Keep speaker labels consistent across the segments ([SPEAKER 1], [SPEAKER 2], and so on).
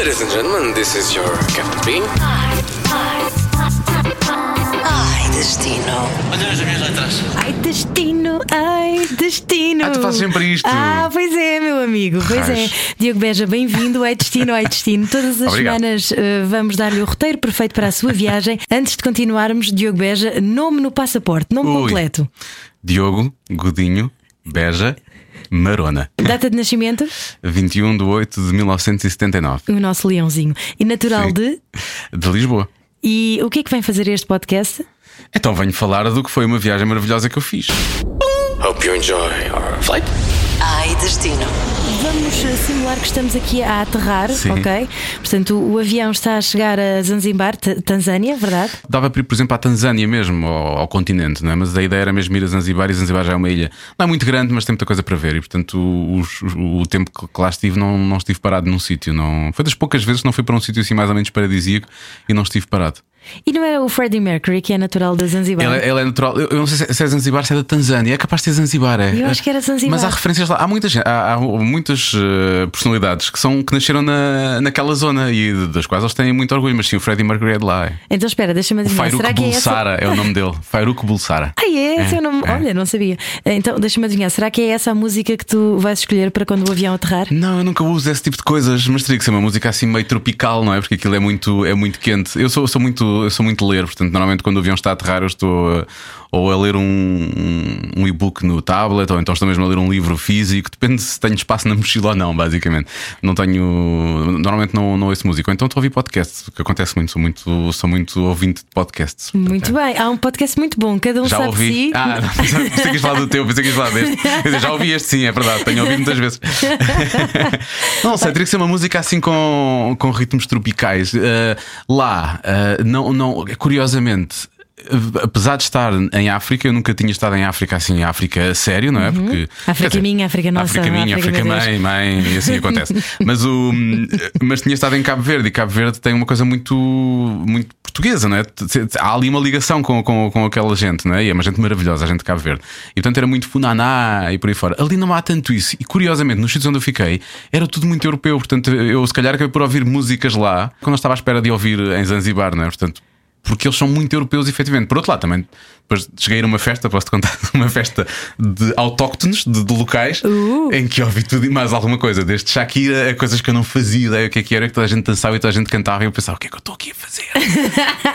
[SPEAKER 1] Ladies and gentlemen, this is your Captain Bean.
[SPEAKER 2] Ai, destino.
[SPEAKER 3] Olha as minhas letras.
[SPEAKER 4] Ai, destino, ai, destino.
[SPEAKER 5] Ah, tu fazes sempre isto.
[SPEAKER 4] Ah, pois é, meu amigo. Pois é. Diogo Beja, bem-vindo. Ai, destino, ai, destino. Todas as
[SPEAKER 5] Obrigado.
[SPEAKER 4] semanas eh, vamos dar-lhe o roteiro perfeito para a sua viagem. Antes de continuarmos, Diogo Beja, nome no passaporte, nome
[SPEAKER 5] Ui.
[SPEAKER 4] completo.
[SPEAKER 5] Diogo, Godinho, Beja, Marona.
[SPEAKER 4] Data de nascimento?
[SPEAKER 5] 21 de 8 de 1979.
[SPEAKER 4] O nosso leãozinho. E natural
[SPEAKER 5] Sim.
[SPEAKER 4] de.
[SPEAKER 5] De Lisboa.
[SPEAKER 4] E o que é que vem fazer este podcast?
[SPEAKER 5] Então venho falar do que foi uma viagem maravilhosa que eu fiz.
[SPEAKER 1] Hope you enjoy our flight.
[SPEAKER 2] Ai, destino.
[SPEAKER 4] Vamos eh, simular que estamos aqui a aterrar,
[SPEAKER 5] Sim.
[SPEAKER 4] ok? Portanto, o, o avião está a chegar a Zanzibar, Tanzânia, verdade?
[SPEAKER 5] Dava para ir, por exemplo, à Tanzânia mesmo, ao, ao continente, não é? mas a ideia era mesmo ir a Zanzibar e Zanzibar já é uma ilha. Não é muito grande, mas tem muita coisa para ver. E portanto, os- o, o tempo que, que lá estive, não, não estive parado num sítio. Não... Foi das poucas vezes que não fui para um sítio assim mais ou menos paradisíaco e não estive parado.
[SPEAKER 4] E não era o Freddie Mercury, que é natural da Zanzibar?
[SPEAKER 5] Ele, ele é natural. Eu, eu não sei se é- se é Zanzibar, se é da Tanzânia. É capaz de ser Zanzibar, é.
[SPEAKER 4] Eu acho que era Zanzibar.
[SPEAKER 5] Mas há referências lá. Há muitas, há, há muitas eh, personalidades que, são, que nasceram na, naquela zona e das quais eles têm muito orgulho. Mas sim, o Freddie Mercury é de lá. É.
[SPEAKER 4] Então espera, deixa-me adivinhar.
[SPEAKER 5] Fairuk
[SPEAKER 4] Será que é essa?
[SPEAKER 5] Bulsara é o nome dele. Fairuk Bulsara.
[SPEAKER 4] Ah, é? Esse é o nome.
[SPEAKER 5] é.
[SPEAKER 4] Olha, não sabia. Então deixa-me adivinhar. Será que é essa a música que tu vais escolher para quando o avião aterrar?
[SPEAKER 5] Não, eu nunca uso esse tipo de coisas, mas teria que ser uma música assim meio tropical, não é? Porque aquilo é muito, é muito quente. Eu sou, sou muito, eu sou muito ler, portanto, normalmente quando o avião está a aterrar, eu estou uh, ou a ler um, um, um e-book no tablet, ou então estou mesmo a ler um livro físico, depende se tenho espaço na mochila ou não, basicamente. Não tenho. Normalmente não, não ouço música, ou então estou a ouvir podcasts, o que acontece muito, sou muito, sou muito ouvinte de podcasts.
[SPEAKER 4] Muito bem. Há um podcast muito bom. Cada um
[SPEAKER 5] Já
[SPEAKER 4] sabe
[SPEAKER 5] ouvi.
[SPEAKER 4] si.
[SPEAKER 5] Ah, não, pensei que falar do teu, pensei que falar deste. Quer dizer, já ouvi este, sim, é verdade, tenho ouvido muitas vezes. não sei, teria que ser uma música assim com, com ritmos tropicais. Eh, lá, eh, não, não, curiosamente. Apesar de estar em África, eu nunca tinha estado em África assim, em África a sério, não é? Porque
[SPEAKER 4] Uhum. África
[SPEAKER 5] quer dizer,
[SPEAKER 4] minha, África nossa,
[SPEAKER 5] África minha,
[SPEAKER 4] África,
[SPEAKER 5] África mãe, mãe, e assim acontece. mas, o, mas tinha estado em Cabo Verde e Cabo Verde tem uma coisa muito, muito portuguesa, não é? Há ali uma ligação com, com, com aquela gente, não é? E é uma gente maravilhosa, a gente de Cabo Verde. E portanto era muito funaná e por aí fora. Ali não há tanto isso. E curiosamente, nos sítios onde eu fiquei, era tudo muito europeu. Portanto, eu se calhar acabei por ouvir músicas lá quando eu estava à espera de ouvir em Zanzibar, não é? Portanto, porque eles são muito europeus, efetivamente. Por outro lado, também, depois cheguei a uma festa, posso-te contar, uma festa de autóctones, de, de locais, em que ouvi tudo e mais alguma coisa, desde Shakira a coisas que eu não fazia ideia o que é que era, que toda a gente dançava e toda a gente cantava, e eu pensava: o que é que eu estou aqui a fazer?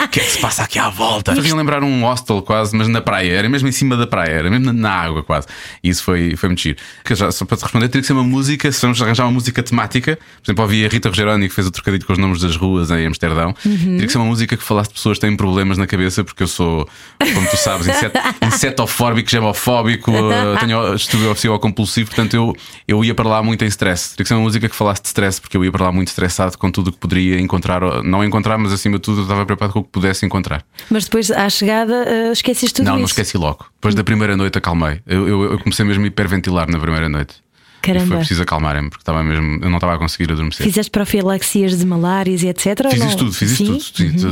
[SPEAKER 5] o que é que se passa aqui à volta? Fazia lembrar um hostel quase, mas na praia, era mesmo em cima da praia, era mesmo na, água quase. E isso foi, foi muito giro. Que já, só para te responder, teria que ser uma música, se vamos arranjar uma música temática, por exemplo, ouvi a Rita Rogeroni que fez o trocadilho com os nomes das ruas em Amsterdão, teria que ser uma música que falasse de pessoas que têm problemas na cabeça, porque eu sou, como tu sabes, inset, insetofóbico, gemofóbico, eh, tenho distúrbio obsessivo compulsivo, portanto eu, eu ia para lá muito em stress. Teria que ser uma música que falasse de stress, porque eu ia para lá muito estressado com tudo o que poderia encontrar, ou não encontrar, mas acima de tudo eu estava preparado com o que pudesse encontrar.
[SPEAKER 4] Mas depois, à chegada, eh, esqueceste tudo
[SPEAKER 5] não,
[SPEAKER 4] isso.
[SPEAKER 5] não esqueci logo. Depois da primeira noite acalmei. Eu, eu, eu comecei mesmo a hiperventilar na primeira noite. E
[SPEAKER 4] Caramba.
[SPEAKER 5] foi preciso acalmar-me, porque estava mesmo, eu não estava a conseguir adormecer.
[SPEAKER 4] Fizeste profilaxias de malárias e etc.
[SPEAKER 5] Fiz isso tudo, fiz isso tudo. Sim.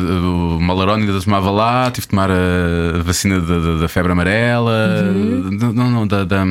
[SPEAKER 5] O Malarone ainda tomava lá, tive de tomar a vacina da, da- da febre amarela, da- não, não, da. da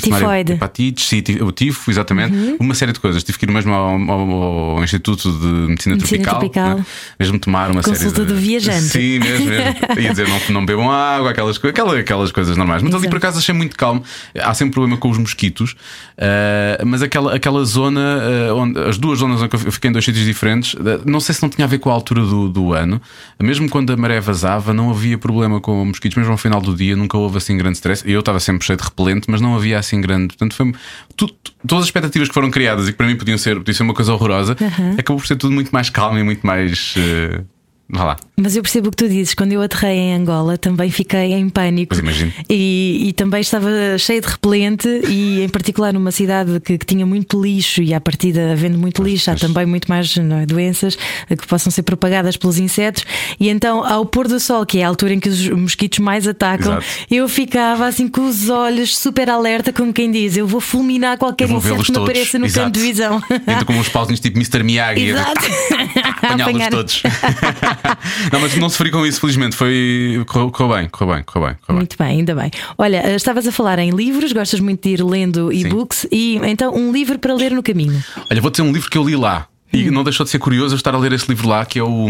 [SPEAKER 5] Tive
[SPEAKER 4] Tifoide.
[SPEAKER 5] hepatites, sim, o tifo, exatamente. Uma série de coisas. Tive que ir mesmo ao, ao- ao Instituto de Medicina,
[SPEAKER 4] Medicina
[SPEAKER 5] Tropical,
[SPEAKER 4] Tropical.
[SPEAKER 5] né? mesmo tomar uma
[SPEAKER 4] Consulta
[SPEAKER 5] série de.
[SPEAKER 4] do viajante.
[SPEAKER 5] Sim, mesmo, mesmo. Ia dizer, não, não bebam água, aquelas, co- aquela- aquelas coisas normais. Mas ali
[SPEAKER 4] Exato.
[SPEAKER 5] por acaso achei muito calmo. Há sempre problema com os mosquitos, eh, mas aquela, aquela zona, eh, onde, as duas zonas onde eu fiquei em dois sítios diferentes, eh, não sei se não tinha a ver com a altura do, do ano, mesmo quando a maré vazava, não havia problema com mosquitos, mesmo ao final do dia, nunca houve assim grande stress. Eu estava sempre cheio de repelente, mas não havia assim grande. Portanto, foi tu- todas as expectativas que foram criadas e que para mim podiam ser, podia ser uma coisa horrorosa, acabou por ser tudo muito mais calmo e muito mais. eh, vá lá.
[SPEAKER 4] Mas eu percebo o que tu dizes. Quando eu aterrei em Angola, também fiquei em pânico.
[SPEAKER 5] Pois.
[SPEAKER 4] E, e também estava cheio de repelente, e em particular numa cidade que, que tinha muito lixo, e à partida, havendo muito lixo, há
[SPEAKER 5] pois.
[SPEAKER 4] também muito mais é, doenças que possam ser propagadas pelos insetos. E então, ao pôr do sol, que é a altura em que os mosquitos mais atacam,
[SPEAKER 5] Exato.
[SPEAKER 4] eu ficava assim com os olhos super alerta, como quem diz: eu vou fulminar qualquer
[SPEAKER 5] vou
[SPEAKER 4] inseto que me apareça no
[SPEAKER 5] Exato.
[SPEAKER 4] campo de visão.
[SPEAKER 5] Então, com uns pauzinhos tipo Mr. Miyagi,
[SPEAKER 4] Exato.
[SPEAKER 5] apanhá-los todos. não, mas não sofri com isso, felizmente. Foi, correu, bem, correu bem, correu bem.
[SPEAKER 4] Muito bem, ainda bem. Olha, eh, estavas a falar em livros, gostas muito de ir lendo e-books, e então um livro para ler no caminho.
[SPEAKER 5] Olha, vou dizer um livro que eu li lá. E não deixou de ser curioso eu estar a ler esse livro lá, que é o.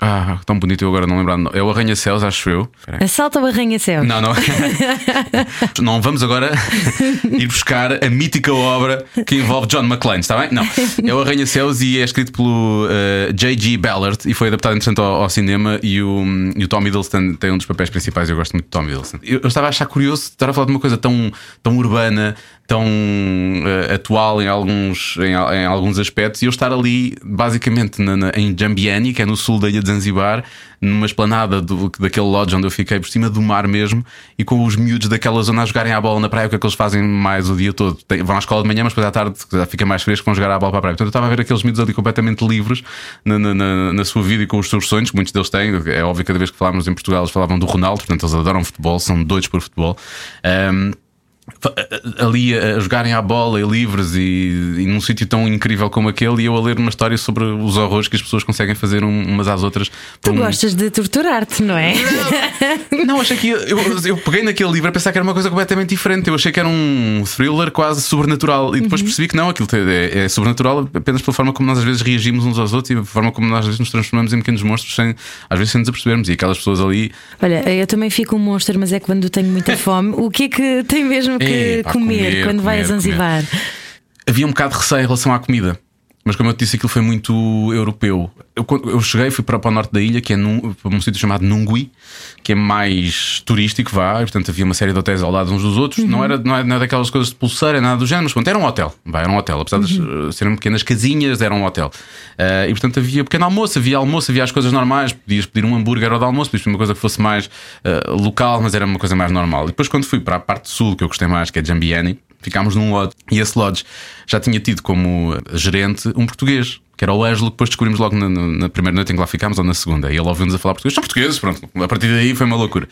[SPEAKER 5] Ah, tão bonito, eu agora não lembro. É o Arranha-Céus, acho eu.
[SPEAKER 4] Assalta o arranha-céus.
[SPEAKER 5] Não, não. não vamos agora ir buscar a mítica obra que envolve John McClane, está bem? Não. É o Arranha-Céus e é escrito pelo uh, J.G. Ballard e foi adaptado, entretanto, ao, ao cinema. E o, e o Tom Hiddleston tem um dos papéis principais. Eu gosto muito de Tom Hiddleston. Eu, eu estava a achar curioso estar a falar de uma coisa tão, tão urbana, tão eh, atual em alguns, em, em alguns aspectos, e eu estar ali, basicamente, na- na- em Jambiani, que é no sul da ilha de Zanzibar, numa esplanada do, daquele lodge onde eu fiquei, por cima do mar mesmo, e com os miúdos daquela zona a jogarem à bola na praia, o que é que eles fazem mais o dia todo? Tem- vão à escola de manhã, mas depois à tarde já fica mais fresco, vão jogar à bola para a praia. Portanto, eu estava a ver aqueles miúdos ali completamente livres na, na, na- na sua vida e com os seus sonhos, que muitos deles têm. É óbvio que cada vez que falámos em Portugal, eles falavam do Ronaldo, portanto, eles adoram futebol, são doidos por futebol. Fa- ali a a jogarem à bola e livres e, e num sítio tão incrível como aquele e eu a ler uma história sobre os horrores que as pessoas conseguem fazer um- umas às outras.
[SPEAKER 4] Tu
[SPEAKER 5] um-
[SPEAKER 4] gostas de torturar-te, não é?
[SPEAKER 5] Não, achei que eu, eu peguei naquele livro a pensar que era uma coisa completamente diferente. Eu achei que era um thriller quase sobrenatural e depois percebi que não, aquilo é, é sobrenatural apenas pela forma como nós às vezes reagimos uns aos outros e a forma como nós às vezes nos transformamos em pequenos monstros sem, às vezes sem nos apercebermos. E aquelas pessoas ali
[SPEAKER 4] Olha, eu também fico um monstro, mas é quando tenho muita fome. O que é que tem mesmo que
[SPEAKER 5] Epá,
[SPEAKER 4] comer,
[SPEAKER 5] comer,
[SPEAKER 4] quando vai a
[SPEAKER 5] comer,
[SPEAKER 4] Zanzibar?
[SPEAKER 5] havia um bocado de receio em relação à comida. Mas como eu te disse, aquilo foi muito europeu. Eu, eu cheguei, fui para, para o norte da ilha, que é num, para um sítio chamado Nungui, que é mais turístico, vá, e, portanto havia uma série de hotéis ao lado uns dos outros. Não, era, não, era, não era daquelas coisas de pulseira, nada do género, mas pronto, era um hotel. Vá, era um hotel. Apesar de uh, serem pequenas casinhas, era um hotel. Uh, e portanto havia pequeno almoço, havia almoço, havia as coisas normais. Podias pedir um hambúrguer ao de almoço, podias pedir uma coisa que fosse mais uh, local, mas era uma coisa mais normal. E depois, quando fui para a parte sul, que eu gostei mais, que é Jambiani, ficámos num lodge. E esse lodge já tinha tido como gerente um português. Que era o Ângelo, que depois descobrimos logo na, na- primeira noite em que lá ficámos, ou na segunda. E ele ouviu-nos a falar português. São portugueses, pronto. A partir daí foi uma loucura.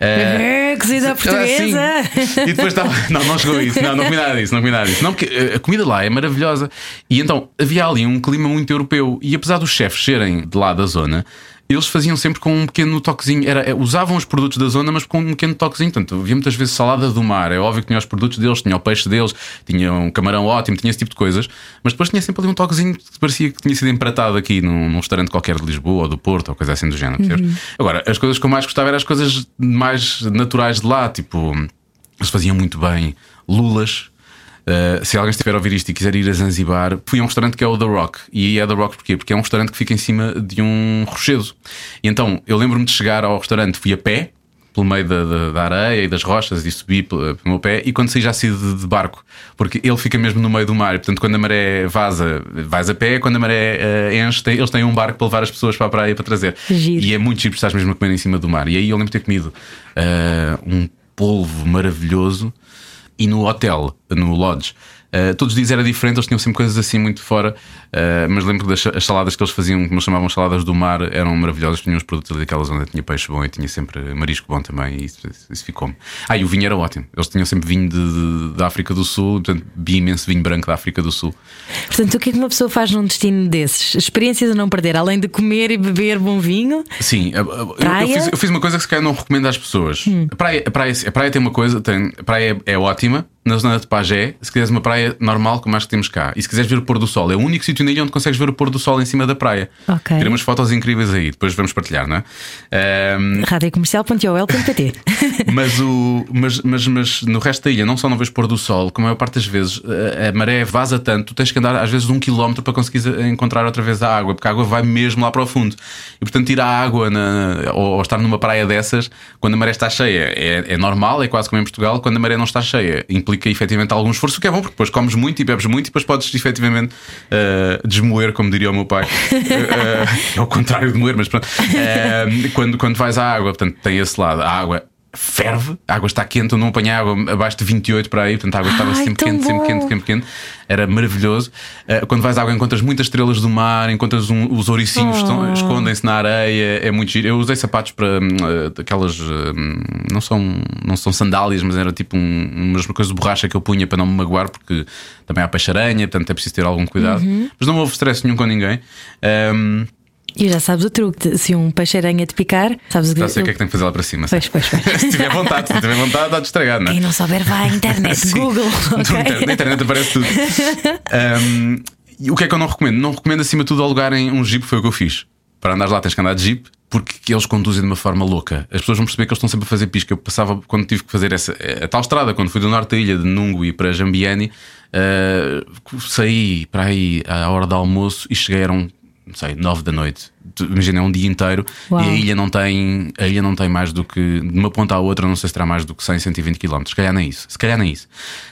[SPEAKER 5] Eh,
[SPEAKER 4] É, cozida portuguesa.
[SPEAKER 5] ah, sim. E depois estava. Não, não chegou a isso. Não, não comi nada disso. Não comi nada disso. Não, porque eh, a comida lá é maravilhosa. E então havia ali um clima muito europeu. E apesar dos chefes serem de lá da zona. Eles faziam sempre com um pequeno toquezinho, era, eh, usavam os produtos da zona, mas com um pequeno toquezinho. Portanto, havia muitas vezes salada do mar. É óbvio que tinha os produtos deles, tinha o peixe deles, tinha um camarão ótimo, tinha esse tipo de coisas. Mas depois tinha sempre ali um toquezinho que parecia que tinha sido empratado aqui num, num restaurante qualquer de Lisboa ou do Porto ou coisa assim do género. percebes? Agora, as coisas que eu mais gostava eram as coisas mais naturais de lá, tipo. Eles faziam muito bem lulas. Uh, se alguém estiver a ouvir isto e quiser ir a Zanzibar, fui a um restaurante que é o The Rock. E é The Rock porquê? Porque é um restaurante que fica em cima de um rochedo. E então eu lembro-me de chegar ao restaurante, fui a pé, pelo meio da, da- da areia e das rochas, e subi pelo, pelo meu pé. E quando saí já saí de, de barco, porque ele fica mesmo no meio do mar. E, portanto, quando a maré vaza, vais a pé. Quando a maré uh, enche, tem- eles têm um barco para levar as pessoas para a praia para trazer.
[SPEAKER 4] Giro.
[SPEAKER 5] E é muito giro, estás mesmo a comer em cima do mar. E aí eu lembro de ter comido uh, um polvo maravilhoso e no hotel, no lodge. Uh, todos os dias era diferente, eles tinham sempre coisas assim muito fora, uh, mas lembro das as saladas que eles faziam, como eles chamavam saladas do mar, eram maravilhosas. Tinham os produtos ali daquela zona, tinha peixe bom e tinha sempre marisco bom também, e isso, isso ficou-me. Ah, e o vinho era ótimo, eles tinham sempre vinho de, de- da África do Sul, portanto, vi imenso vinho branco da África do Sul.
[SPEAKER 4] Portanto, o que é que uma pessoa faz num destino desses? Experiências a não perder, além de comer e beber bom vinho?
[SPEAKER 5] Sim, eu- eu,
[SPEAKER 4] Praia?
[SPEAKER 5] eu fiz, eu fiz uma coisa que se calhar não recomendo às pessoas. A, praia, a, praia, a praia tem uma coisa, tem, a praia é, é ótima. Na zona de Pagé, se quiseres uma praia normal, como acho que temos cá, e se quiseres ver o pôr do sol, é o único sítio na ilha onde consegues ver o pôr do sol em cima da praia.
[SPEAKER 4] Ok.
[SPEAKER 5] Tirei umas fotos incríveis aí, depois vamos partilhar, não é? Ahm,
[SPEAKER 4] radiocomercial.ol.pt
[SPEAKER 5] mas, o, mas, mas, mas no resto da ilha não só não vês pôr do sol, como a maior parte das vezes a, a maré vaza tanto, tu tens que andar às vezes um quilómetro para conseguir encontrar outra vez a água, porque a água vai mesmo lá para o fundo. E portanto, ir à água na, ou, ou estar numa praia dessas, quando a maré está cheia, é, é normal, é quase como em Portugal, quando a maré não está cheia, implica efetivamente algum esforço, o que é bom, porque depois comes muito e bebes muito e depois podes efetivamente eh, desmoer, como diria o meu pai. Eh, é o contrário de moer, mas pronto. Eh, quando, quando vais à água, portanto, tem esse lado, a água ferve, a água está quente, eu não apanhei água abaixo de 28 para aí, portanto a água estava
[SPEAKER 4] Ai,
[SPEAKER 5] sempre quente, sempre quente, sempre quente, era maravilhoso. Uh, quando vais à água, encontras muitas estrelas do mar, encontras um- os ouricinhos
[SPEAKER 4] Oh.
[SPEAKER 5] escondem-se na areia, é muito giro. Eu usei sapatos para hum, uh, aquelas, hum, não, são, não são sandálias, mas era tipo um, umas coisas de borracha que eu punha para não me magoar, porque também há peixe-aranha, portanto é preciso ter algum cuidado.
[SPEAKER 4] Uhum.
[SPEAKER 5] Mas não houve stress nenhum com ninguém. Um,
[SPEAKER 4] E já sabes o truque: se um peixe-aranha te picar, sabes o
[SPEAKER 5] já sei o que é que tem que fazer lá para cima.
[SPEAKER 4] Pois, pois, pois.
[SPEAKER 5] se tiver vontade, se tiver vontade, dá de estragar, não é?
[SPEAKER 4] Quem não souber, vai à internet,
[SPEAKER 5] Sim.
[SPEAKER 4] Google.
[SPEAKER 5] Na
[SPEAKER 4] ok?
[SPEAKER 5] internet- Na internet aparece tudo. Um, E o que é que eu não recomendo? Não recomendo acima de tudo alugarem um jeep, foi o que eu fiz. Para andares lá tens que andar de jeep, porque eles conduzem de uma forma louca. As pessoas vão perceber que eles estão sempre a fazer pisca. Eu passava quando tive que fazer essa a tal estrada, quando fui do norte da ilha de Nungui para Jambiani, uh, saí para aí à hora do almoço e cheguei, eram, não sei, nove da noite. Imagina, é um dia inteiro
[SPEAKER 4] Uau.
[SPEAKER 5] e a ilha não tem a ilha não tem mais do que de uma ponta à outra, não sei se terá mais do que 100, 120 km. Se calhar nem isso. Se calhar nem isso.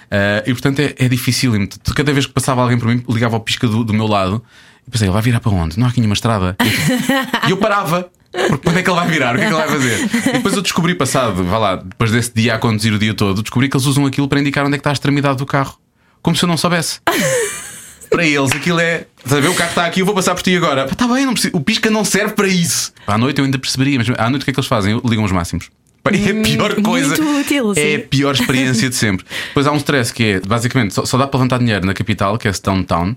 [SPEAKER 5] Uh, e portanto é, é difícil. Cada vez que passava alguém por mim, ligava ao pisca do, do meu lado e pensei, ele vai virar para onde? Não há aqui nenhuma estrada. E eu parava. Porque quando é que ele vai virar? O que é que ele vai fazer? E depois eu descobri, passado, vá lá, depois desse dia a conduzir o dia todo, descobri que eles usam aquilo para indicar onde é que está a extremidade do carro. Como se eu não soubesse. Para eles, aquilo é. Estás a ver? O carro está aqui, eu vou passar por ti agora. Está bem, não preciso- o pisca não serve para isso. À noite eu ainda perceberia, mas à noite o que é que eles fazem? Ligam os máximos. É a pior
[SPEAKER 4] Muito
[SPEAKER 5] coisa.
[SPEAKER 4] útil,
[SPEAKER 5] é a pior experiência de sempre. Depois há um stress que é, basicamente, só, só dá para levantar dinheiro na capital, que é Stone Town.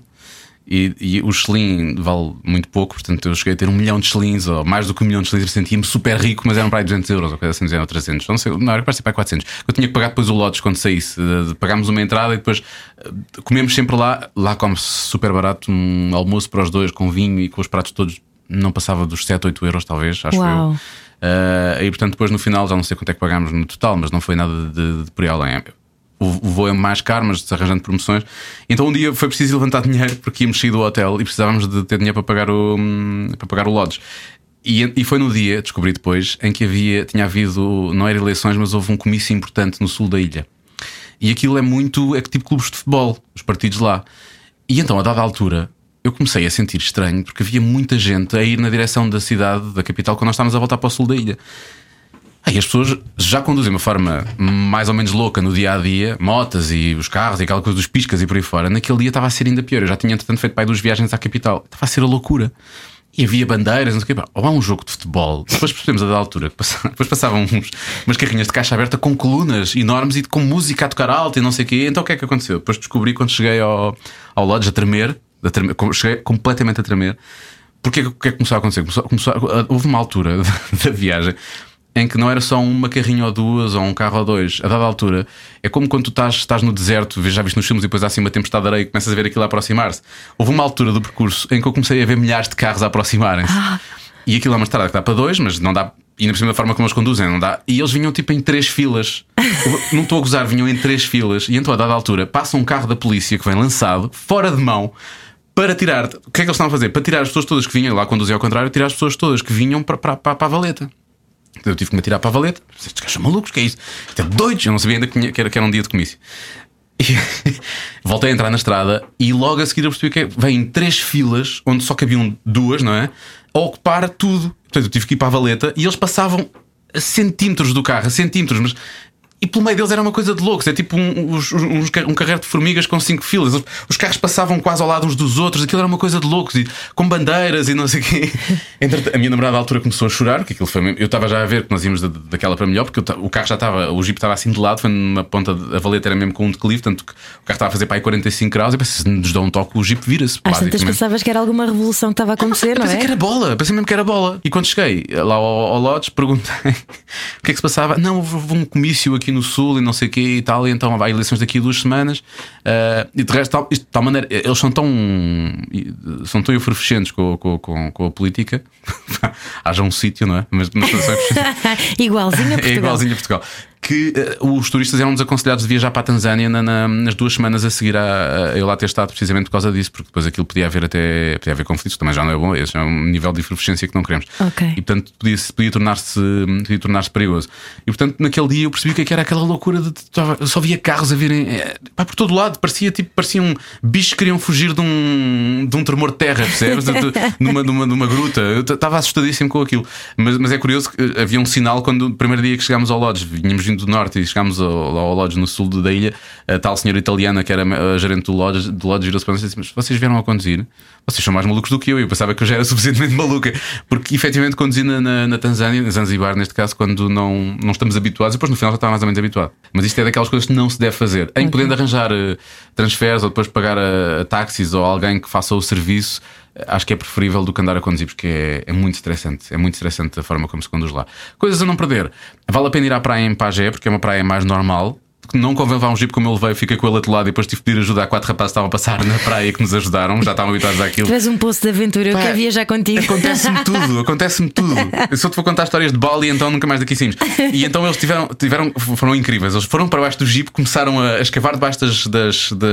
[SPEAKER 5] E, e o Schlein vale muito pouco, portanto eu cheguei a ter um milhão de Schlins, ou mais do que um milhão de Schlins, sentia-me super rico, mas eram para aí 200 euros, ou coisa assim, ou 300, não sei, não, era para ser para aí 400. Eu tinha que pagar depois o lotes quando saísse, pagámos uma entrada e depois eh, comemos sempre lá, lá come-se super barato, um almoço para os dois, com vinho e com os pratos todos, não passava dos 7, 8 euros, talvez, acho
[SPEAKER 4] Uau.
[SPEAKER 5] eu. Eh, e portanto, depois no final já não sei quanto é que pagámos no total, mas não foi nada de, de por aí além. O, voo é mais caro, mas arranjando promoções. Então um dia foi preciso levantar dinheiro porque íamos sair do hotel e precisávamos de ter dinheiro para pagar o, hum, para pagar o lodge. E, e foi no dia, descobri depois, em que havia, tinha havido, não era eleições, mas houve um comício importante no sul da ilha. E aquilo é muito, é tipo clubes de futebol, os partidos lá. E então, a dada altura, eu comecei a sentir estranho porque havia muita gente a ir na direção da cidade, da capital, quando nós estávamos a voltar para o sul da ilha. Aí as pessoas já conduzem de uma forma mais ou menos louca no dia a dia, motas e os carros e aquela coisa dos piscas e por aí fora. Naquele dia estava a ser ainda pior. Eu já tinha, entretanto, feito pai duas viagens à capital. Estava a ser a loucura. E havia bandeiras, não sei o quê. Ou há um jogo de futebol. Depois percebemos a da altura depois passavam uns, umas carrinhas de caixa aberta com colunas enormes e com música a tocar alto e não sei o quê. Então o que é que aconteceu? Depois descobri quando cheguei ao, ao lodge a tremer, a tremer cheguei completamente a tremer. Porque o que é que começou a acontecer? Começou, começou houve uma altura da viagem em que não era só uma carrinha ou duas ou um carro ou dois. A dada altura, é como quando tu estás, estás no deserto, já viste nos filmes e depois há assim uma tempestade de areia e começas a ver aquilo a aproximar-se. Houve uma altura do percurso em que eu comecei a ver milhares de carros a aproximarem-se. E aquilo é uma estrada que dá para dois, mas não dá. E na da forma como eles conduzem, não dá. E eles vinham tipo em três filas. Não estou a gozar, vinham em três filas. E então, a dada altura, passa um carro da polícia que vem lançado, fora de mão, para tirar. O que é que eles estavam a fazer? Para tirar as pessoas todas que vinham, lá conduzia ao contrário, tirar as pessoas todas que vinham para, para, para, para a valeta. Eu tive que me atirar para a valeta. Estes gajos são malucos, que é isso? Isto é doidos. Eu não sabia ainda que era, que era um dia de comício. E voltei a entrar na estrada e logo a seguir eu percebi que é- vêm três filas onde só cabiam duas, não é? A ocupar tudo. Portanto, eu tive que ir para a valeta e eles passavam a centímetros do carro, a centímetros, mas. E pelo meio deles era uma coisa de loucos. É tipo um, uns ca- um carreiro de formigas com cinco filas. Os, os carros passavam quase ao lado uns dos outros. Aquilo era uma coisa de loucos. E, com bandeiras e não sei o quê. Entretanto, a minha namorada à altura começou a chorar. Porque aquilo foi Eu estava já a ver que nós íamos da- daquela para melhor. Porque eu o carro já estava. O jeep estava assim de lado. Foi numa ponta. de- A valeta era mesmo com um declive. Tanto que o carro estava a fazer para aí 45 graus. E pensei, se nos dá um toque, o jeep vira-se.
[SPEAKER 4] Às tantas pensavas que era alguma revolução que estava a acontecer, não
[SPEAKER 5] Pensei que
[SPEAKER 4] é?
[SPEAKER 5] era bola, pensei mesmo que era bola. E quando cheguei lá ao, ao Lodge, perguntei o que é que se passava. Não, houve um comício aqui no Sul e não sei o quê e tal. E então há eleições daqui a duas semanas. Ah, e de resto, tal, isto, de tal maneira, eles são tão, são tão efervescentes com, com, com, com a política. Haja um sítio, não é? Mas, mas são efervescentes.
[SPEAKER 4] Igualzinho a
[SPEAKER 5] É
[SPEAKER 4] Portugal.
[SPEAKER 5] igualzinho a Portugal. Que eh, os turistas eram desaconselhados de viajar para a Tanzânia na- na- nas duas semanas a seguir a, a eu lá ter estado, precisamente por causa disso, porque depois aquilo podia haver até podia haver conflitos, também já não é bom, esse é um nível de efervescência que não queremos.
[SPEAKER 4] Ok.
[SPEAKER 5] E portanto podia, podia tornar-se podia tornar-se perigoso. E portanto naquele dia eu percebi que é que era aquela loucura de, só via carros a virem eh, pá, por todo lado, parecia tipo, pareciam bichos que queriam fugir de um, de um tremor de terra, percebes? Numa, numa, numa gruta. Eu estava assustadíssimo com aquilo. Mas, mas é curioso que eh, havia um sinal quando o primeiro dia que chegámos ao Lodge, vinhamos vindo do norte e chegámos ao, ao Lodge no sul da ilha, a tal senhora italiana que era a gerente do Lodge, do Lodge virou-se para nós e disse: Mas vocês vieram a conduzir? Vocês são mais malucos do que eu. Eu pensava que eu já era suficientemente maluca, porque efetivamente conduzi na, na, na Tanzânia, na Zanzibar, neste caso, quando não, não estamos habituados, e depois no final já estava mais ou menos habituado. Mas isto é daquelas coisas que não se deve fazer. Em podendo arranjar eh, transferes ou depois pagar a, a táxis ou alguém que faça o serviço, eh, acho que é preferível do que andar a conduzir, porque é, é muito estressante. É muito estressante a forma como se conduz lá. Coisas a não perder. Vale a pena ir à praia em Pagé, porque é uma praia mais normal. Não convém levar um jeep como ele veio, fiquei com ele atolado e depois tive de pedir ajuda a quatro rapazes que estavam a passar na praia que nos ajudaram, já estavam habituados àquilo.
[SPEAKER 4] Tu és um poço de aventura, eu
[SPEAKER 5] Pá,
[SPEAKER 4] quero viajar contigo.
[SPEAKER 5] Acontece-me tudo, acontece-me tudo. Eu só te vou contar histórias de Bali, então nunca mais daqui saímos. E então eles tiveram, tiveram, foram incríveis. Eles foram para baixo do jeep, começaram a escavar debaixo das, das, da-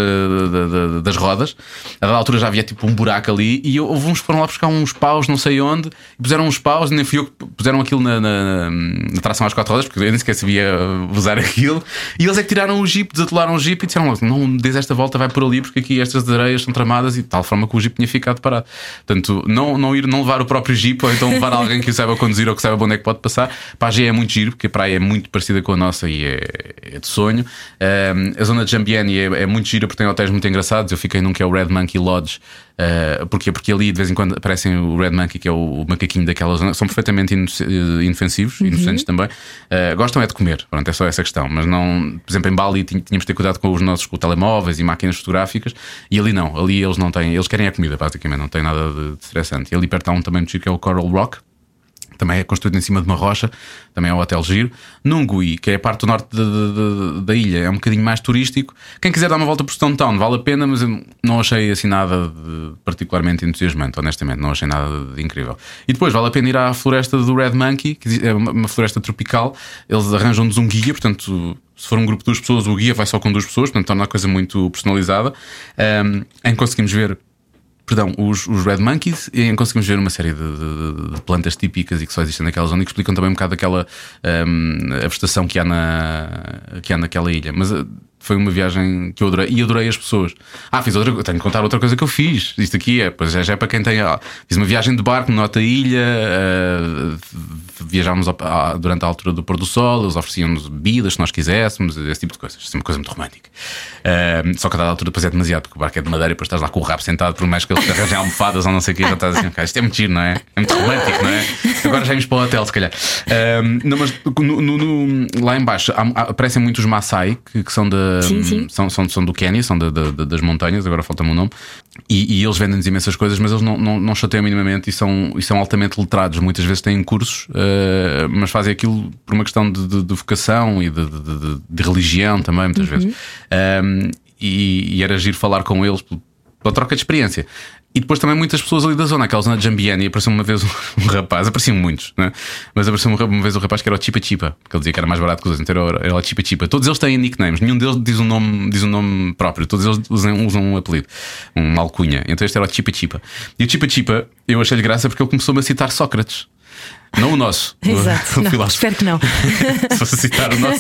[SPEAKER 5] da- da- das rodas. A dada altura já havia tipo um buraco ali. E houve uns que foram lá buscar uns paus, não sei onde, e puseram uns paus, nem fui eu que puseram aquilo na, na, na tração às quatro rodas, porque eu nem sequer sabia usar aquilo. E eles é que tiraram o jeep, desatolaram o jeep e disseram logo: não des esta volta, vai por ali, porque aqui estas areias são tramadas e de tal forma que o jeep tinha ficado parado. Portanto, não, não ir, não levar o próprio jeep ou então levar alguém que o saiba conduzir ou que saiba onde é que pode passar. Para a G é muito giro, porque a praia é muito parecida com a nossa e é, é de sonho. Ahm, a zona de Jambiani é, é muito gira porque tem hotéis muito engraçados. Eu fiquei num que é o Red Monkey Lodge. Uh, porquê? Porque ali de vez em quando aparecem o Red Monkey, que é o, o macaquinho daquela zona, são perfeitamente eh, inofensivos, inocentes também. Uh, gostam é de comer, pronto, é só essa questão. Mas não, por exemplo, em Bali tínhamos de ter cuidado com os nossos com telemóveis e máquinas fotográficas, e ali não, ali eles não têm, eles querem a comida, basicamente, não tem nada de, estressante. E ali perto há um também que é o Coral Rock. Também é construído em cima de uma rocha, também é um hotel giro. Nungui, que é a parte do norte de- de- de- da ilha, é um bocadinho mais turístico. Quem quiser dar uma volta por Stone Town, vale a pena, mas não achei assim nada particularmente entusiasmante, honestamente, não achei nada de incrível. E depois vale a pena ir à floresta do Red Monkey, que é uma uma floresta tropical. Eles arranjam-nos um guia, portanto. Se for um grupo de duas pessoas, o guia vai só com duas pessoas, portanto torna a coisa muito personalizada. Um, em que conseguimos ver perdão, os, os Red Monkeys e conseguimos ver uma série de, de- de plantas típicas e que só existem naquela zona e que explicam também um bocado daquela hum, a vegetação que há, na, que há naquela ilha. Mas uh, foi uma viagem que eu adorei e adorei as pessoas. Ah, fiz outra tenho que contar outra coisa que eu fiz. Isto aqui é, pois já, já é para quem tem. ah, fiz uma viagem de barco na outra ilha, uh, viajámos ao- à- durante a altura do pôr do sol, eles ofereciam-nos bebidas se nós quiséssemos, esse tipo de coisas. Isso é uma coisa muito romântica. Uh, só que a dada altura depois é demasiado, porque o barco é de madeira e depois estás lá com o rabo sentado, por mais que eles te arranjem almofadas ou não sei o que, já estás assim, "Ok, isto é muito giro, não é? É muito romântico, não é? Agora já vamos para o hotel, se calhar. Um, não, mas no- no- no- lá em baixo há- há- aparecem muitos Maasai que, que são, da,
[SPEAKER 4] Sim, sim.
[SPEAKER 5] São, são, são do Quénia, são da- da- da- das montanhas, agora falta-me o nome, e, e eles vendem-nos imensas coisas, mas eles não, não, não chateiam minimamente e são, e são altamente letrados. Muitas vezes têm cursos, uh, mas fazem aquilo por uma questão de, de- de vocação e de, de- religião também, muitas vezes. Um, e, e era giro falar com eles pela troca de experiência. E depois também muitas pessoas ali da zona, aquela zona de Jambiani, apareceu uma vez um, rapaz, apareciam muitos, né? mas apareceu uma, vez um rapaz que era o Chipa Chipa, porque ele dizia que era mais barato que os outros, então era, era o Chipa Chipa. Todos eles têm nicknames, nenhum deles diz um nome, diz um nome próprio, todos eles usam, usam um apelido, uma alcunha. Então este era o Chipa Chipa. E o Chipa Chipa, eu achei-lhe graça porque ele começou-me a citar Sócrates. Não o nosso.
[SPEAKER 4] Exato.
[SPEAKER 5] o
[SPEAKER 4] Não, espero que não.
[SPEAKER 5] se fosse citar o nosso,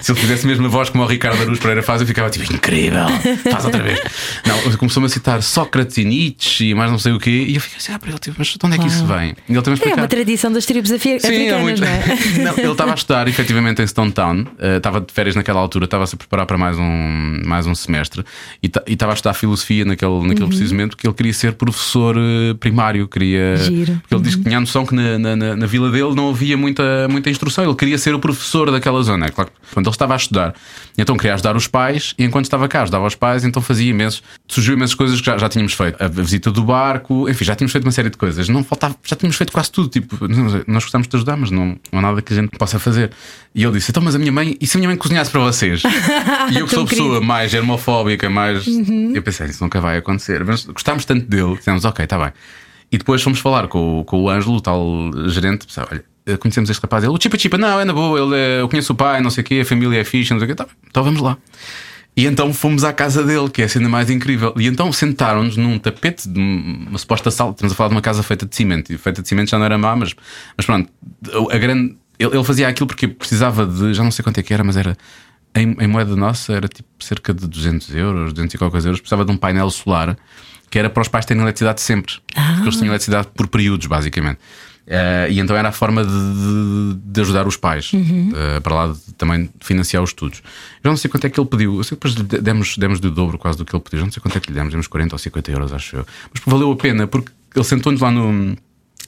[SPEAKER 5] se ele fizesse mesmo a voz como o Ricardo Aruz Pereira faz, eu ficava tipo incrível, faz outra vez. Não, começou-me a citar Sócrates e Nietzsche e mais não sei o quê, e eu fiquei assim, ah, para ele, tipo, mas de onde é que isso vem? E ele também
[SPEAKER 4] É uma tradição das tribos afi-
[SPEAKER 5] Sim, é muito.
[SPEAKER 4] não é?
[SPEAKER 5] Não, ele estava a estudar efetivamente em Stone Town, eh, estava de férias naquela altura, estava-se a preparar para mais um, mais um semestre e ta- estava a estudar filosofia naquele, naquele
[SPEAKER 4] Uhum.
[SPEAKER 5] preciso momento, porque ele queria ser professor eh, primário, queria.
[SPEAKER 4] Giro.
[SPEAKER 5] Porque ele disse que tinha a noção que na, na, na- na vila dele não havia muita, muita instrução, ele queria ser o professor daquela zona. É claro quando ele estava a estudar, então queria ajudar os pais, e enquanto estava cá, ajudava os pais, então fazia imenso, surgiu imensas coisas que já, já tínhamos feito. A visita do barco, enfim, já tínhamos feito uma série de coisas. Não faltava, já tínhamos feito quase tudo. Tipo, nós gostamos de ajudar, mas não, não há nada que a gente possa fazer. E ele disse: Então, mas a minha mãe, e se a minha mãe cozinhasse para vocês? E eu que sou a pessoa.
[SPEAKER 4] Uhum.
[SPEAKER 5] mais germofóbica, mais. Eu pensei, isso nunca vai acontecer. Mas gostámos tanto dele, dissemos, ok, está bem. E depois fomos falar com, com o Ângelo, o tal gerente, pensei, olha. Conhecemos este rapaz, ele, o Chipa Chipa, não, é na boa, ele, é- eu conheço o pai, não sei o quê, a família é fixe, não sei o quê, tá então vamos lá. E então fomos à casa dele, que é a cena mais incrível. E então sentaram-nos num tapete de uma suposta sala. Estamos a falar de uma casa feita de cimento. E feita de cimento já não era má, mas, mas pronto. A grande, ele, ele fazia aquilo porque precisava de. Já não sei quanto é que era, mas era. Em, em moeda nossa era tipo cerca de 200 euros, 200 e qualquer coisa euros. Precisava de um painel solar que era para os pais terem eletricidade sempre. Porque eles tinham eletricidade por períodos, basicamente. Eh, e então era a forma de, de- ajudar os pais eh, para lá de, também financiar os estudos. Eu não sei quanto é que ele pediu, eu sei que depois demos, demos do dobro quase do que ele pediu, eu não sei quanto é que lhe demos, demos 40 ou 50 euros, acho eu. Mas valeu a pena porque ele sentou-nos lá no,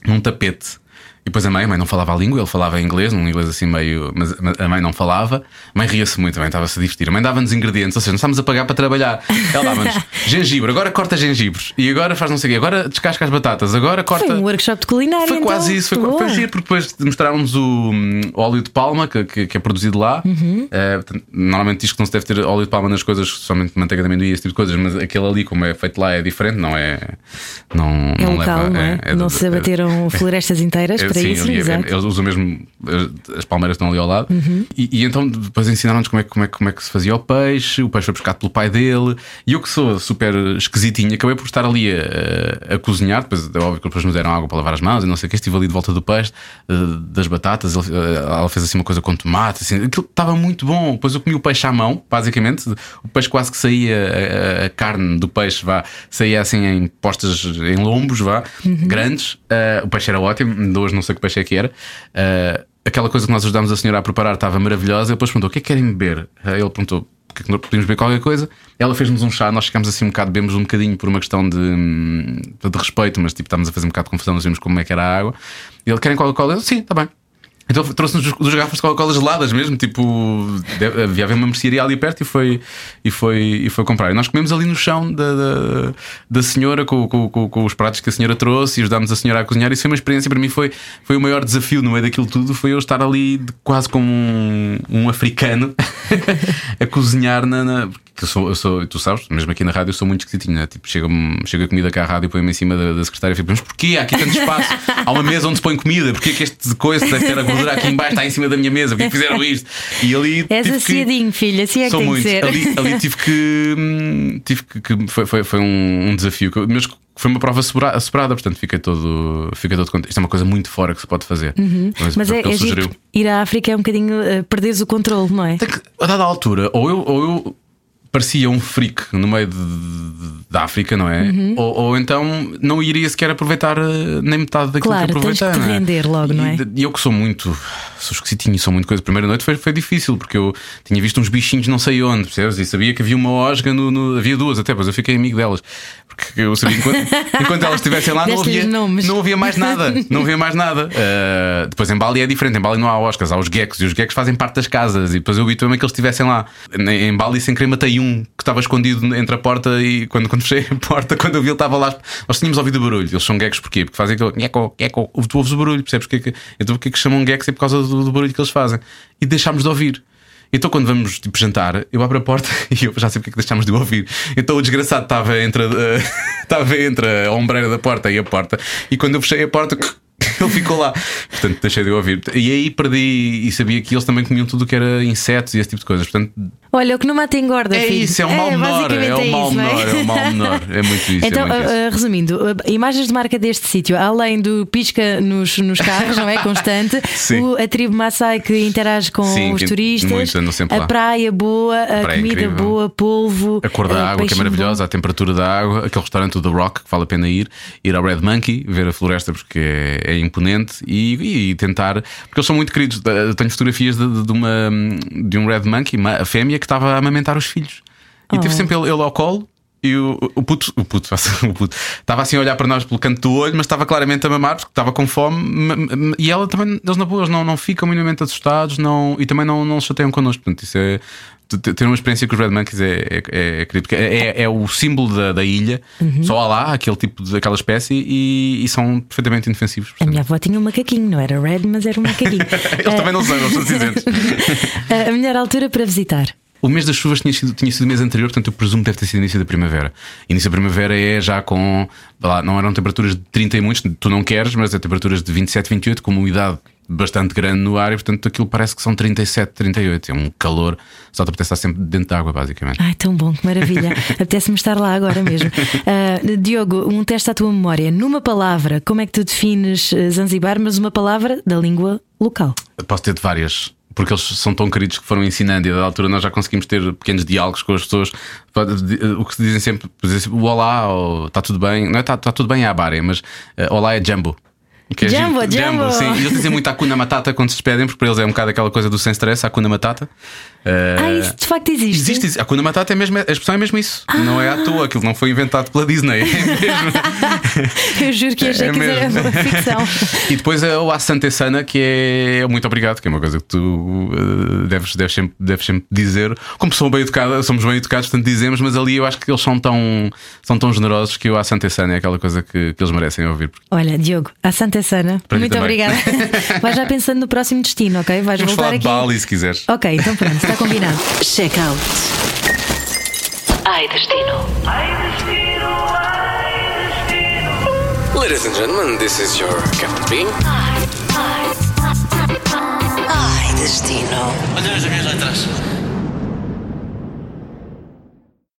[SPEAKER 5] num tapete E depois a mãe, a mãe não falava a língua, ele falava inglês, num inglês assim meio. Mas a mãe não falava. A mãe ria-se muito, a mãe estava-se a divertir. A mãe dava-nos ingredientes, ou seja, não estávamos a pagar para trabalhar. Ela dava-nos gengibre, agora corta gengibres. E agora faz não sei o quê, agora descasca as batatas, agora corta.
[SPEAKER 4] Foi um workshop de culinária.
[SPEAKER 5] Foi
[SPEAKER 4] então.
[SPEAKER 5] quase isso, foi,
[SPEAKER 4] Boa.
[SPEAKER 5] foi giro, porque depois mostraram-nos o, hum, o óleo de palma que, que- que é produzido lá.
[SPEAKER 4] Uhum.
[SPEAKER 5] Eh, normalmente diz que não se deve ter óleo de palma nas coisas, somente manteiga de amendoim e esse tipo de coisas, mas aquele ali, como é feito lá, é diferente, não é. Não,
[SPEAKER 4] É
[SPEAKER 5] não
[SPEAKER 4] local,
[SPEAKER 5] leva,
[SPEAKER 4] não é?
[SPEAKER 5] é
[SPEAKER 4] não
[SPEAKER 5] do-
[SPEAKER 4] se abateram florestas inteiras
[SPEAKER 5] é,
[SPEAKER 4] para
[SPEAKER 5] sim,
[SPEAKER 4] isso,
[SPEAKER 5] ali
[SPEAKER 4] exato.
[SPEAKER 5] eles usam mesmo as, as palmeiras estão ali ao lado.
[SPEAKER 4] Uhum.
[SPEAKER 5] E, e então depois ensinaram-nos como é, que- como, é, como é que se fazia o peixe. O peixe foi pescado pelo pai dele. E eu que sou super esquisitinho, acabei por estar ali a, a cozinhar. Depois é óbvio que depois nos deram água para lavar as mãos e não sei o que. Estive ali de volta do peixe, eh, das batatas. Ele- eh, Ela fez assim uma coisa com tomate. Assim, aquilo estava muito bom. Depois eu comi o peixe à mão, basicamente. O peixe quase que saía, a, a carne do peixe vá, saía assim em postas, em lombos, vá, grandes. Eh, o peixe era ótimo. Ainda Hoje não sei que peixe é que era. Eh, aquela coisa que nós ajudámos a senhora a preparar estava maravilhosa. Ele depois perguntou: o que é que querem beber? Eh, Ele perguntou. "Porque é Podíamos beber qualquer coisa. Ela fez-nos um chá, nós ficámos assim um bocado, bebemos um bocadinho por uma questão de, hum, de respeito, mas tipo, estávamos a fazer um bocado de confusão, nós vimos como é que era a água. E ele querem Coca-Cola? Eu, Sim, está bem. Então trouxe-nos dos garrafas de Coca-Cola geladas mesmo, tipo, havia uma mercearia ali perto e foi, e foi, e foi comprar. E nós comemos ali no chão da, da, da senhora com, com, com, com os pratos que a senhora trouxe e ajudámos a senhora a cozinhar. Isso foi uma experiência para mim, foi, foi o maior desafio no meio daquilo tudo. Foi eu estar ali quase como um, um africano a cozinhar na. na- eu sou, eu sou, tu sabes, mesmo aqui na rádio eu sou muito esquisitinho, né? tipo, chega, chega comida cá à rádio, põe-me em cima da, da secretária e fico, mas porquê? Há aqui tanto espaço, há uma mesa onde se põe comida, porquê que este coisa deve ter gordura aqui em baixo, está em cima da minha mesa, porquê que fizeram isto? E ali.
[SPEAKER 4] És
[SPEAKER 5] que-
[SPEAKER 4] assiadinho, filho, assim é que
[SPEAKER 5] Sou
[SPEAKER 4] tem
[SPEAKER 5] muito.
[SPEAKER 4] que ser.
[SPEAKER 5] Ali, ali tive que. hum, Tive que. que foi, foi, foi um, desafio, mas foi uma prova asseverada, portanto fiquei todo, fiquei todo contente. Isto é uma coisa muito fora que se pode fazer. Mas,
[SPEAKER 4] Mas
[SPEAKER 5] foi
[SPEAKER 4] é,
[SPEAKER 5] que ele
[SPEAKER 4] é porque ir à África é um bocadinho uh, perderes o controle, não é?
[SPEAKER 5] Tem que, a dada altura, ou eu, ou eu parecia um freak no meio de- de- da África, não é?
[SPEAKER 4] Uhum.
[SPEAKER 5] Ou, ou então não iria sequer aproveitar eh, nem metade daquilo
[SPEAKER 4] Claro,
[SPEAKER 5] que
[SPEAKER 4] tens
[SPEAKER 5] aproveitei.
[SPEAKER 4] que te
[SPEAKER 5] é?
[SPEAKER 4] render logo, não é?
[SPEAKER 5] E, eu que sou muito, sou esquisitinho, sou muito coisa. Primeira noite foi, foi difícil porque eu tinha visto uns bichinhos não sei onde, percebes? E sabia que havia uma osga, no, no- havia duas até, pois eu fiquei amigo delas. Porque eu sabia que enquanto, enquanto elas estivessem lá não havia, não havia mais nada. Não havia mais nada. Uh, depois em Bali é diferente. Em Bali não há oscas, há os geckos. E os geckos fazem parte das casas. E depois eu habituei-me a que eles estivessem lá. Em em Bali, sem querer, matei um que estava escondido entre a porta. E quando, quando fechei a porta, quando eu vi, ele estava lá. Nós tínhamos ouvido o barulho. Eles são geckos porquê? Porque fazem aquele gecko, gecko. Tu ouves o barulho, percebes? Porque, que- então porquê que chamam geckos? É por causa do, do barulho que eles fazem. E deixámos de ouvir. Então, quando vamos tipo, jantar, eu abro a porta e eu já sei porque é que deixámos de ouvir. Então, o desgraçado estava entre, a- estava entre a ombreira da porta e a porta, e quando eu fechei a porta, ele ficou lá. Portanto, deixei de ouvir. E aí perdi e sabia que eles também comiam tudo o que era insetos e esse tipo de coisas. Portanto,
[SPEAKER 4] Olha, o que não mata engorda,
[SPEAKER 5] é
[SPEAKER 4] filho.
[SPEAKER 5] isso, é o mal menor.
[SPEAKER 4] basicamente
[SPEAKER 5] É o mal menor, é mal menor. É muito isso.
[SPEAKER 4] Então,
[SPEAKER 5] é muito isso.
[SPEAKER 4] uh, uh, resumindo, uh, imagens de marca deste sítio, além do pisca nos, nos carros, não é? Constante,
[SPEAKER 5] Sim.
[SPEAKER 4] o- a tribo Maasai que interage com
[SPEAKER 5] Sim,
[SPEAKER 4] os turistas,
[SPEAKER 5] sempre
[SPEAKER 4] a praia boa, a,
[SPEAKER 5] praia é
[SPEAKER 4] comida
[SPEAKER 5] incrível.
[SPEAKER 4] boa, polvo,
[SPEAKER 5] A cor da água, que é maravilhosa,
[SPEAKER 4] bom.
[SPEAKER 5] a temperatura da água, aquele restaurante o The Rock, que vale a pena ir, ir ao Red Monkey, ver a floresta porque é, é imponente e, e tentar, porque eles são muito queridos. Eu tenho fotografias de, de uma, de um Red Monkey, uma a fêmea, que estava a amamentar os filhos. E teve
[SPEAKER 4] Oh.
[SPEAKER 5] sempre ele, ele ao colo. E o, o puto, o puto, o puto, estava assim a olhar para nós pelo canto do olho, mas estava claramente a mamar porque estava com fome. E ela também, eles na boa, eles não, não ficam minimamente assustados não, e também não, não se chateiam connosco. Portanto, isso é. Ter uma experiência com os Red Monkeys é, é, é, porque é, é, é o símbolo da, da ilha,
[SPEAKER 4] Uhum.
[SPEAKER 5] só há lá aquele tipo de aquela espécie e, e são perfeitamente indefensivos.
[SPEAKER 4] A minha avó tinha um macaquinho, não era red, mas era um macaquinho.
[SPEAKER 5] Eles também não são, eles são cinzentos.
[SPEAKER 4] Uh, a melhor altura para visitar.
[SPEAKER 5] O mês das chuvas tinha sido, tinha sido o mês anterior, portanto eu presumo que deve ter sido início da primavera. Início da primavera é já com. Lá, não eram temperaturas de 30 e muitos, tu não queres, mas é temperaturas de 27, 28, com umidade bastante grande no ar e portanto aquilo parece que são 37, 38. É um calor, só te apetece estar sempre dentro de água, basicamente.
[SPEAKER 4] Ai, tão bom, que maravilha. Apetece-me estar lá agora mesmo. Uh, Diogo, um teste à tua memória. Numa palavra, como é que tu defines uh, Zanzibar, mas uma palavra da língua local?
[SPEAKER 5] Posso ter de várias. Porque eles são tão queridos que foram ensinando e da altura nós já conseguimos ter pequenos diálogos com as pessoas. O que se dizem sempre, dizem sempre o olá, ou está tudo bem, não é está tudo bem é a mas eh, olá é jumbo. Que é
[SPEAKER 4] Jumbo,
[SPEAKER 5] giro.
[SPEAKER 4] jumbo.
[SPEAKER 5] sim. Eles dizem muito Hakuna Matata quando se despedem, porque para eles é um bocado aquela coisa do sem stress, Hakuna Matata.
[SPEAKER 4] Ah, isso de facto existe.
[SPEAKER 5] Existe, existe. A Hakuna Matata é mesmo, a expressão é mesmo isso. Não é à toa, aquilo não foi inventado pela Disney. É mesmo.
[SPEAKER 4] Eu juro que achei
[SPEAKER 5] É
[SPEAKER 4] que era uma ficção.
[SPEAKER 5] E depois é o Asante Sana, que é muito obrigado, que é uma coisa que tu eh, deves, deves, sempre, deves sempre dizer. Como sou bem educada, somos bem educados, portanto dizemos, mas ali eu acho que eles são tão, são tão generosos que o Asante Sana é aquela coisa que, que eles merecem ouvir.
[SPEAKER 4] Olha, Diogo, a Santa Sana,
[SPEAKER 5] Para
[SPEAKER 4] muito obrigada. Vais já pensando no próximo destino, ok? Vais
[SPEAKER 5] Vamos
[SPEAKER 4] voltar
[SPEAKER 5] falar de
[SPEAKER 4] aqui.
[SPEAKER 5] Bali se quiseres.
[SPEAKER 4] Ok, então pronto, está combinado.
[SPEAKER 2] Check out. Ai, destino.
[SPEAKER 1] Ladies and gentlemen, this is your Captain Bean.
[SPEAKER 2] Ai, destino.
[SPEAKER 3] Olha as minhas letras.